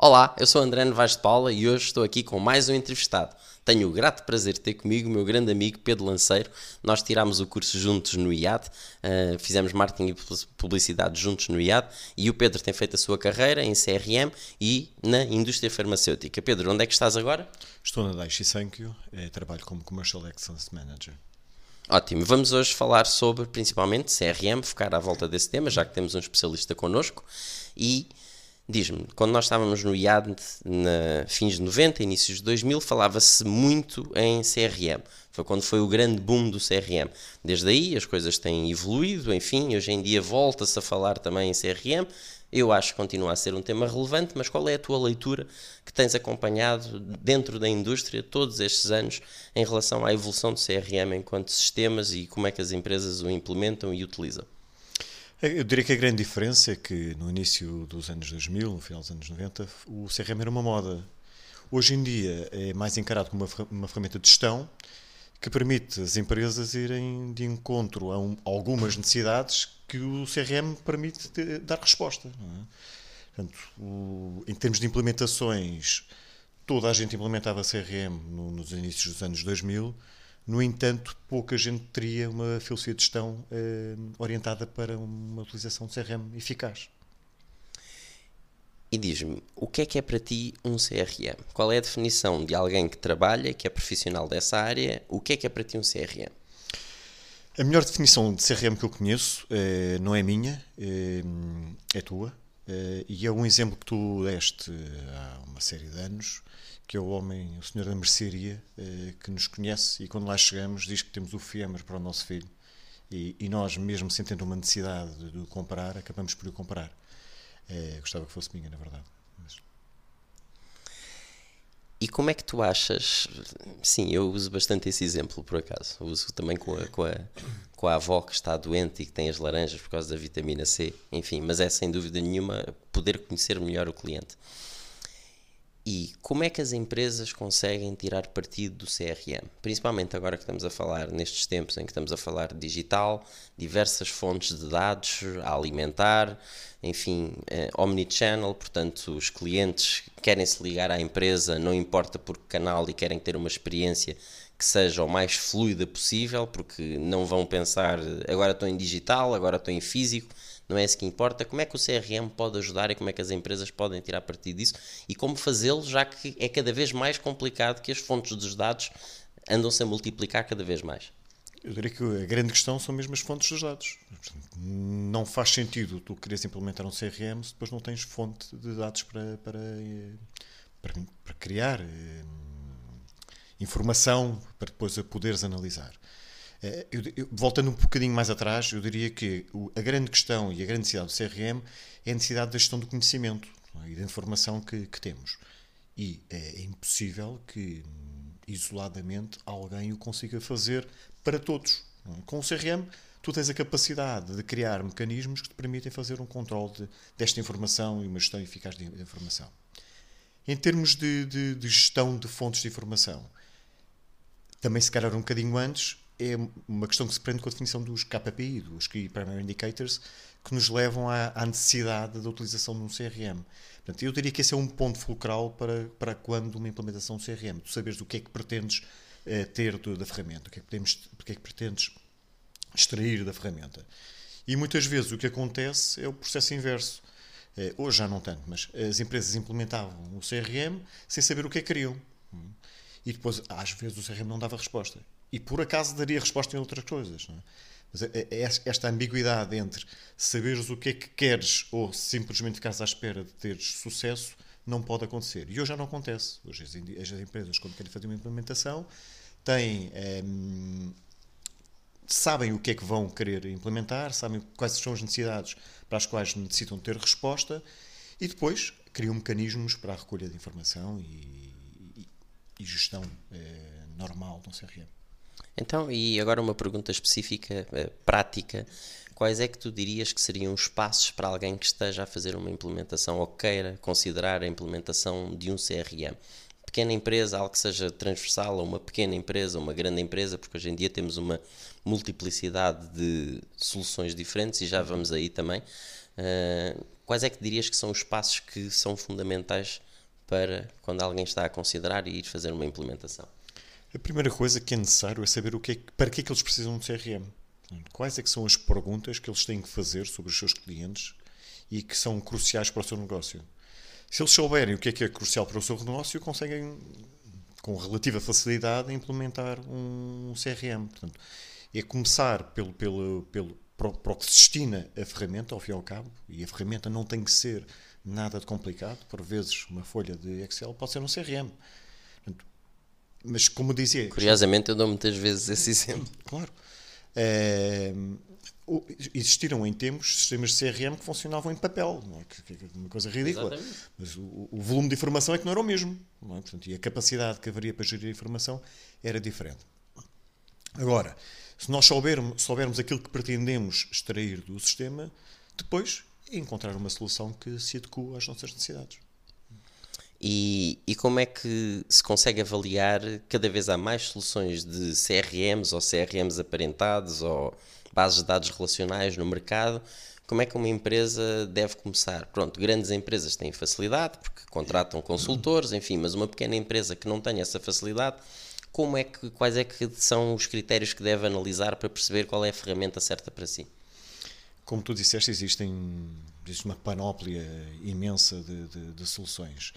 Olá, eu sou André Novaes de Paula e hoje estou aqui com mais um entrevistado. Tenho o grato prazer de ter comigo o meu grande amigo Pedro Lanceiro. Nós tirámos o curso juntos no IAD, uh, fizemos marketing e publicidade juntos no IAD e o Pedro tem feito a sua carreira em CRM e na indústria farmacêutica. Pedro, onde é que estás agora? Estou na Daiichi Sankyo, eh, trabalho como Commercial Excellence Manager. Ótimo, vamos hoje falar sobre principalmente CRM, focar à volta desse tema, já que temos um especialista connosco e Diz-me, quando nós estávamos no IAD, na fins de 90, inícios de 2000, falava-se muito em CRM. Foi quando foi o grande boom do CRM. Desde aí as coisas têm evoluído, enfim, hoje em dia volta-se a falar também em CRM. Eu acho que continua a ser um tema relevante, mas qual é a tua leitura que tens acompanhado dentro da indústria todos estes anos em relação à evolução do CRM enquanto sistemas e como é que as empresas o implementam e utilizam? Eu diria que a grande diferença é que no início dos anos 2000, no final dos anos 90, o CRM era uma moda. Hoje em dia é mais encarado como uma, uma ferramenta de gestão que permite as empresas irem de encontro a, um, algumas necessidades que o CRM permite ter, dar resposta. É? Portanto, o, em termos de implementações, toda a gente implementava CRM no, nos inícios dos anos 2000 no entanto, pouca gente teria uma filosofia de gestão eh, orientada para uma utilização de CRM eficaz. E diz-me, o que é que é para ti um CRM? Qual é a definição de alguém que trabalha, que é profissional dessa área? O que é que é para ti um CRM? A melhor definição de CRM que eu conheço eh, não é minha, eh, é tua. Eh, e é um exemplo que tu deste há uma série de anos, que é o homem, o senhor da mercearia, eh, que nos conhece e quando lá chegamos diz que temos o fiambre para o nosso filho. E, e nós, mesmo ter uma necessidade de, de comprar, acabamos por o comprar. Gostava que fosse minha, na verdade. E como é que tu achas? Sim, eu uso bastante esse exemplo, por acaso. uso também com a, com, a, com a avó que está doente e que tem as laranjas por causa da vitamina C. Enfim, mas é sem dúvida nenhuma poder conhecer melhor o cliente. E como é que as empresas conseguem tirar partido do CRM? Principalmente agora que estamos a falar, nestes tempos em que estamos a falar de digital, diversas fontes de dados a alimentar, enfim, eh, omnichannel, portanto, os clientes querem se ligar à empresa, não importa por que canal, e querem ter uma experiência que seja o mais fluida possível, porque não vão pensar agora estou em digital, agora estou em físico não é isso que importa. Como é que o CRM pode ajudar e como é que as empresas podem tirar partido disso e como fazê-lo, já que é cada vez mais complicado que as fontes dos dados andam-se a multiplicar cada vez mais. Eu diria que a grande questão são mesmo as fontes dos dados. Não faz sentido tu queres implementar um CRM se depois não tens fonte de dados para, para, para, para criar eh, informação para depois a poderes analisar. Eh, eu, eu, voltando um bocadinho mais atrás, eu diria que a grande questão e a grande necessidade do CRM é a necessidade da gestão do conhecimento é? e da informação que, que temos. E é, é impossível que isoladamente alguém o consiga fazer para todos. É? Com o CRM, tu tens a capacidade de criar mecanismos que te permitem fazer um controle de, desta informação e uma gestão eficaz de informação. Em termos de, de, de, gestão de fontes de informação, também se calhar um bocadinho antes, é uma questão que se prende com a definição dos KPI, dos Key Primary Indicators, que nos levam à, à necessidade da utilização de um CRM. Portanto, eu diria que esse é um ponto fulcral para, para quando uma implementação do CRM. Tu saberes do que é que pretendes eh, ter da ferramenta, o que é que, podemos, o que é que pretendes extrair da ferramenta. E muitas vezes o que acontece é o processo inverso. Eh, hoje já não tanto, mas as empresas implementavam o CRM sem saber o que é que queriam. E depois, às vezes, o CRM não dava resposta e por acaso daria resposta em outras coisas. É? Mas é, é esta ambiguidade entre saberes o que é que queres ou simplesmente ficares à espera de teres sucesso não pode acontecer. E hoje já não acontece. Hoje as, as empresas, quando querem fazer uma implementação, têm. Ehm, sabem o que é que vão querer implementar, sabem quais são as necessidades para as quais necessitam ter resposta e depois criam mecanismos para a recolha de informação e, e, gestão eh, normal de um CRM. Então, e agora uma pergunta específica, eh, prática. Quais é que tu dirias que seriam os passos para alguém que esteja a fazer uma implementação ou queira considerar a implementação de um CRM? Pequena empresa, algo que seja transversal a uma pequena empresa, uma grande empresa, porque hoje em dia temos uma multiplicidade de soluções diferentes e já vamos aí também. Uh, quais é que dirias que são os passos que são fundamentais para quando alguém está a considerar e ir fazer uma implementação? A primeira coisa que é necessário é saber o que é, para que é que eles precisam de CRM. Quais é que são as perguntas que eles têm que fazer sobre os seus clientes e que são cruciais para o seu negócio. Se eles souberem o que é que é crucial para o seu negócio, conseguem com relativa facilidade implementar um CRM. Portanto, é começar pelo, pelo, pelo, para o que se destina a ferramenta, ao fim e ao cabo, e a ferramenta não tem que ser nada de complicado, por vezes uma folha de Excel pode ser um CRM. Mas como dizia. Curiosamente, eu dou muitas vezes esse exemplo. Claro. É, existiram em tempos sistemas de CRM que funcionavam em papel, é? uma coisa ridícula. Exatamente. Mas o, o, volume de informação é que não era o mesmo. Não é? Portanto, e a capacidade que haveria para gerir a informação era diferente. Agora, se nós soubermos, soubermos aquilo que pretendemos extrair do sistema, depois encontrar uma solução que se adequa às nossas necessidades. E, e, como é que se consegue avaliar cada vez há mais soluções de CRMs ou CRMs aparentados ou bases de dados relacionais no mercado? Como é que uma empresa deve começar? Pronto, grandes empresas têm facilidade porque contratam consultores, enfim, mas uma pequena empresa que não tenha essa facilidade, como é que, quais é que são os critérios que deve analisar para perceber qual é a ferramenta certa para si? Como tu disseste, existem, existe uma panóplia imensa de, de, de soluções.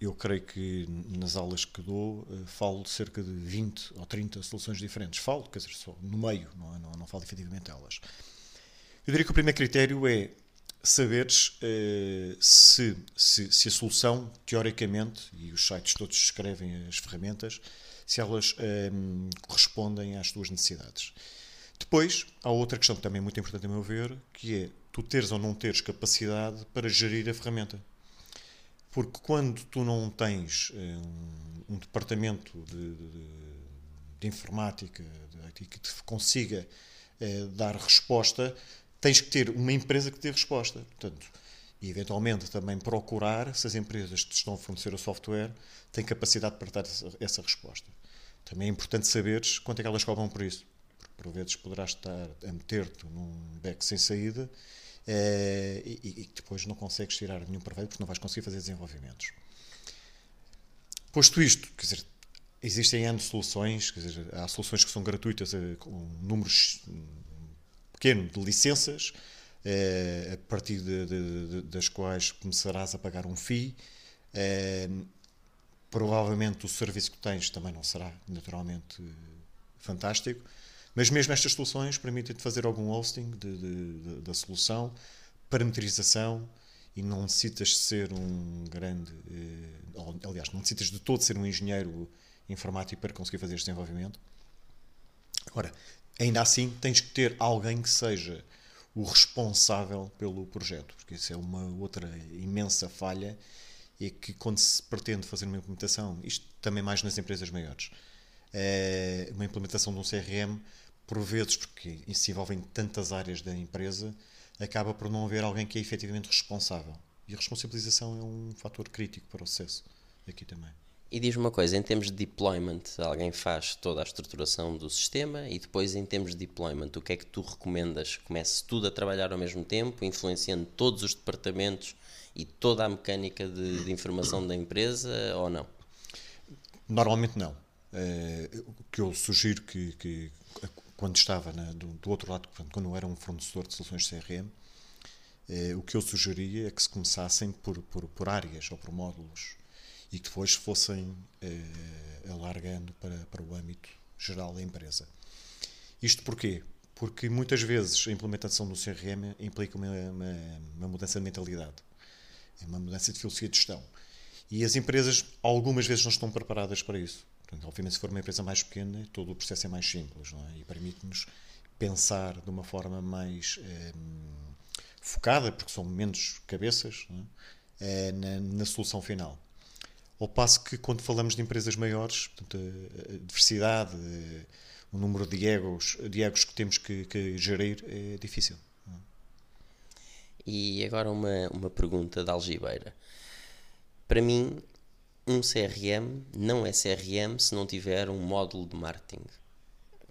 Eu creio que nas aulas que dou eh, falo de cerca de 20 ou 30 soluções diferentes. Falo, quer dizer, só no meio, não, não, não falo efetivamente elas. Eu diria que o primeiro critério é saberes uh, se, se, se, a solução, teoricamente, e os sites todos escrevem as ferramentas, se elas um, correspondem às tuas necessidades. Depois, há outra questão que também é muito importante a meu ver, que é tu teres ou não teres capacidade para gerir a ferramenta. Porque quando tu não tens eh, um, um departamento de, de, de informática de, que te consiga eh, dar resposta, tens que ter uma empresa que te dê resposta. Portanto, e eventualmente também procurar se as empresas que te estão a fornecer o software têm capacidade para dar essa, resposta. Também é importante saberes quanto é que elas cobram por isso. Porque por vezes poderás estar a meter-te num beco sem saída eh, e, e depois não consegues tirar nenhum proveito porque não vais conseguir fazer desenvolvimentos. Posto isto, quer dizer, existem N soluções, quer dizer, há soluções que são gratuitas eh, com números pequeno de licenças, eh, a partir de, de, de, das quais começarás a pagar um FII. provavelmente o serviço que tens também não será naturalmente fantástico, mas mesmo estas soluções permitem-te fazer algum hosting da solução, parametrização, e não necessitas ser um grande. Eh, aliás, não necessitas de todo ser um engenheiro informático para conseguir fazer este desenvolvimento. Agora, ainda assim, tens que ter alguém que seja o responsável pelo projeto, porque isso é uma outra imensa falha. É que quando se pretende fazer uma implementação, isto também mais nas empresas maiores, é uma implementação de um CRM por vezes, porque isso envolve tantas áreas da empresa, acaba por não haver alguém que é efetivamente responsável. E a responsabilização é um fator crítico para o sucesso aqui também. E diz-me uma coisa, em termos de deployment, alguém faz toda a estruturação do sistema e depois em termos de deployment, o que é que tu recomendas? Comece tudo a trabalhar ao mesmo tempo, influenciando todos os departamentos e toda a mecânica de, de informação da empresa ou não? Normalmente não. É, o que eu sugiro que, que quando estava na, do, do, outro lado, quando eu era um fornecedor de soluções CRM, eh, o que eu sugeria é que se começassem por, por, por áreas ou por módulos e que depois fossem eh, alargando para, para o âmbito geral da empresa. Isto porquê? Porque muitas vezes a implementação do CRM implica uma, uma, uma mudança de mentalidade, uma mudança de filosofia de gestão. E as empresas, algumas vezes, não estão preparadas para isso. Portanto, obviamente, se for uma empresa mais pequena, todo o processo é mais simples é? e permite-nos pensar de uma forma mais eh, focada, porque são menos cabeças, é? na, na, solução final. Ao passo que, quando falamos de empresas maiores, portanto, a, diversidade, o número de egos, de egos que temos que, que gerir é difícil. E agora uma, uma pergunta da Algibeira. Para mim, um CRM não é CRM se não tiver um módulo de marketing.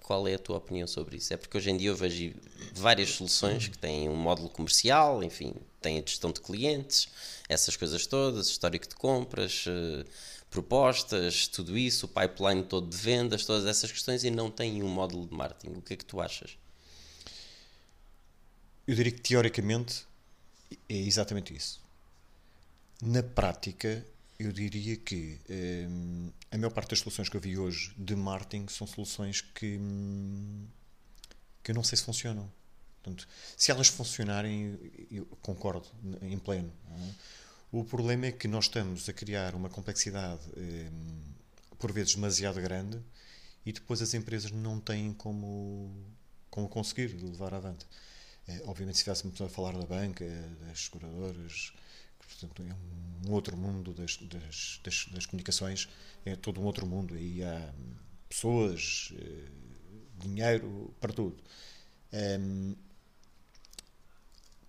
Qual é a tua opinião sobre isso? É porque hoje em dia eu vejo várias soluções que têm um módulo comercial, enfim, tem a gestão de clientes, essas coisas todas, histórico de compras, uh, propostas, tudo isso, o pipeline todo de vendas, todas essas questões e não tem um módulo de marketing. O que é que tu achas? Eu diria que teoricamente é exatamente isso. Na prática, eu diria que hum, a maior parte das soluções que eu vi hoje de marketing são soluções que, hum, que eu não sei se funcionam. Portanto, se elas funcionarem, eu concordo em pleno. É? O problema é que nós estamos a criar uma complexidade hum, por vezes demasiado grande e depois as empresas não têm como, como conseguir levar avante. É, obviamente, se estivéssemos a falar da banca, das seguradoras, portanto, é um outro mundo das, das, das, das, comunicações, é todo um outro mundo. Aí há pessoas, eh, dinheiro, para tudo. Um,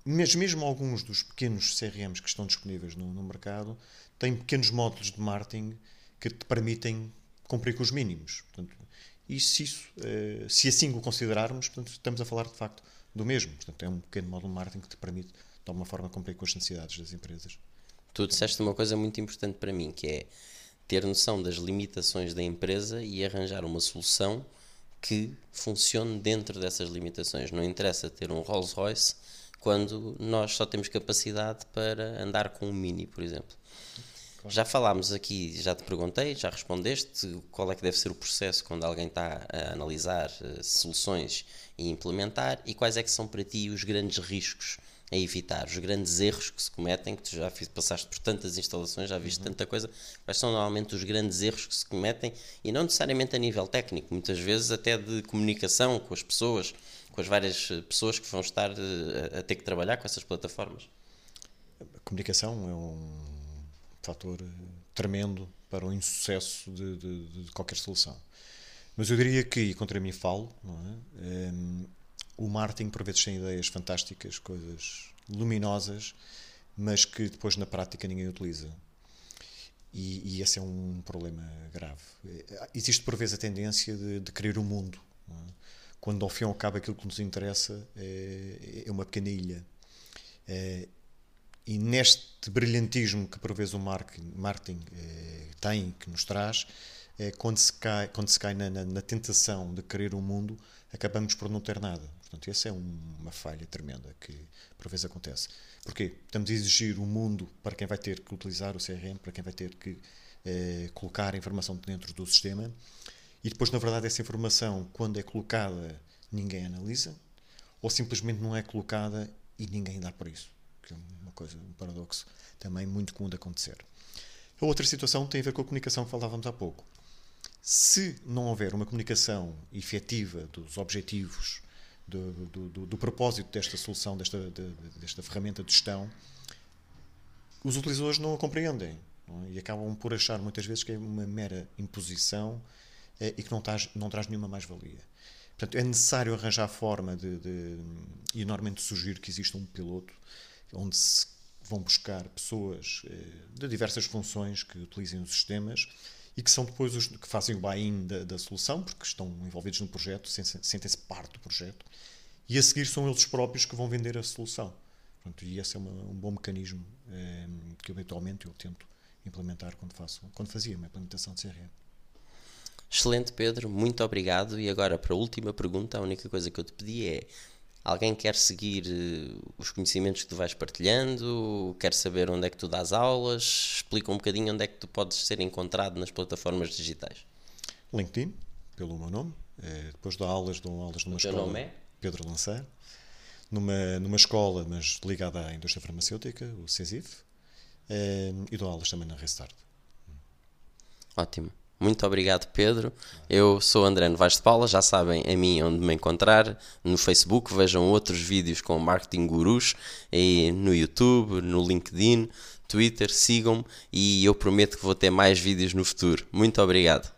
mas mesmo alguns dos pequenos CRMs que estão disponíveis no, no mercado têm pequenos módulos de marketing que te permitem cumprir com os mínimos. Portanto, e se, isso, eh, se assim o considerarmos, portanto, estamos a falar de facto do mesmo. Portanto, é um pequeno módulo de marketing que te permite de alguma forma cumprir com as necessidades das empresas. Tu disseste uma coisa muito importante para mim, que é ter noção das limitações da empresa e arranjar uma solução que funcione dentro dessas limitações. Não interessa ter um Rolls Royce quando nós só temos capacidade para andar com um Mini, por exemplo. Claro. Já falámos aqui, já te perguntei, já respondeste qual é que deve ser o processo quando alguém está a analisar uh, soluções e implementar e quais é que são para ti os grandes riscos a evitar, os grandes erros que se cometem, que tu já passaste por tantas instalações, já viste uhum. tanta coisa, quais são normalmente os grandes erros que se cometem e não necessariamente a nível técnico, muitas vezes até de comunicação com as pessoas, com as várias eh, pessoas que vão estar eh, a, a ter que trabalhar com essas plataformas. A comunicação é um fator eh, tremendo para o insucesso de, de, de qualquer solução. Mas eu diria que, e contra mim falo, é? um, o marketing por vezes tem ideias fantásticas, coisas luminosas, mas que depois na prática ninguém utiliza. E, e esse é um problema grave. Existe por vezes a tendência de, de querer o um mundo. É? Quando ao fim e ao cabo aquilo que nos interessa é, é uma pequena ilha. É, e neste brilhantismo que por vezes o marketing, eh, tem, que nos traz, eh, quando se cai, quando se cai na, na, na, tentação de querer um mundo, acabamos por não ter nada. Portanto, essa é um, uma falha tremenda que por vezes acontece. Porquê? Estamos a exigir o um mundo para quem vai ter que utilizar o CRM, para quem vai ter que eh, colocar a informação dentro do sistema, e depois, na verdade, essa informação, quando é colocada, ninguém analisa, ou simplesmente não é colocada e ninguém dá por isso que é uma coisa, um paradoxo também muito comum de acontecer. A outra situação tem a ver com a comunicação que falávamos há pouco. Se não houver uma comunicação efetiva dos objetivos, do, do, do, do propósito desta solução, desta, de, desta ferramenta de gestão, os utilizadores não a compreendem não é? e acabam por achar muitas vezes que é uma mera imposição eh, e que não traz, não traz nenhuma mais-valia. Portanto, é necessário arranjar forma de, de, e normalmente sugiro que exista um piloto onde se vão buscar pessoas eh, de diversas funções que utilizem os sistemas e que são depois os que fazem o buy-in da, da, solução, porque estão envolvidos no projeto, sentem-se parte do projeto, e a seguir são eles próprios que vão vender a solução. Pronto, e esse é uma, um bom mecanismo eh, que eventualmente eu tento implementar quando, faço, quando fazia uma implementação de CRM. Excelente, Pedro, muito obrigado. E agora, para a última pergunta, a única coisa que eu te pedi é Alguém quer seguir eh, os conhecimentos que tu vais partilhando, quer saber onde é que tu dás aulas, explica um bocadinho onde é que tu podes ser encontrado nas plataformas digitais. LinkedIn, pelo meu nome. É, depois dou aulas, dou aulas numa o escola. nome é? Pedro Lancer. Numa, numa escola, mas ligada à indústria farmacêutica, o CESIF. É, e dou aulas também na Restart. Ótimo. Muito obrigado, Pedro. Eu sou André Novaes de Paula, já sabem a mim onde me encontrar. No Facebook, vejam outros vídeos com Marketing Gurus, e no YouTube, no LinkedIn, Twitter, sigam-me e eu prometo que vou ter mais vídeos no futuro. Muito obrigado.